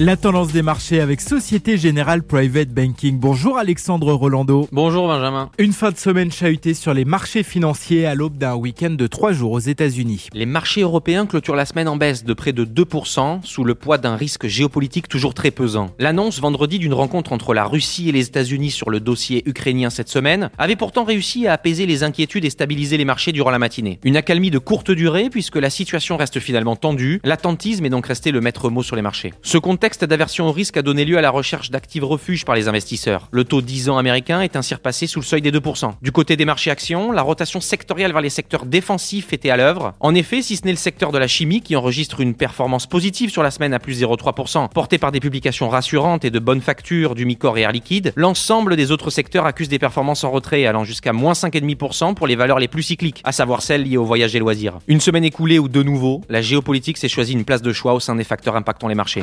La tendance des marchés avec Société Générale Private Banking. Bonjour Alexandre Rolando. Bonjour Benjamin. Une fin de semaine chahutée sur les marchés financiers à l'aube d'un week-end de trois jours aux États-Unis. Les marchés européens clôturent la semaine en baisse de près de 2% sous le poids d'un risque géopolitique toujours très pesant. L'annonce vendredi d'une rencontre entre la Russie et les États-Unis sur le dossier ukrainien cette semaine avait pourtant réussi à apaiser les inquiétudes et stabiliser les marchés durant la matinée. Une accalmie de courte durée puisque la situation reste finalement tendue. L'attentisme est donc resté le maître mot sur les marchés. Ce contexte contexte d'aversion au risque a donné lieu à la recherche d'actifs refuges par les investisseurs. Le taux 10 ans américain est ainsi repassé sous le seuil des 2%. Du côté des marchés actions, la rotation sectorielle vers les secteurs défensifs était à l'œuvre. En effet, si ce n'est le secteur de la chimie qui enregistre une performance positive sur la semaine à plus 0,3%, portée par des publications rassurantes et de bonnes factures du Micor et Air Liquide, l'ensemble des autres secteurs accusent des performances en retrait allant jusqu'à moins 5,5% pour les valeurs les plus cycliques, à savoir celles liées au voyage et loisirs. Une semaine écoulée où de nouveau, la géopolitique s'est choisie une place de choix au sein des facteurs impactant les marchés.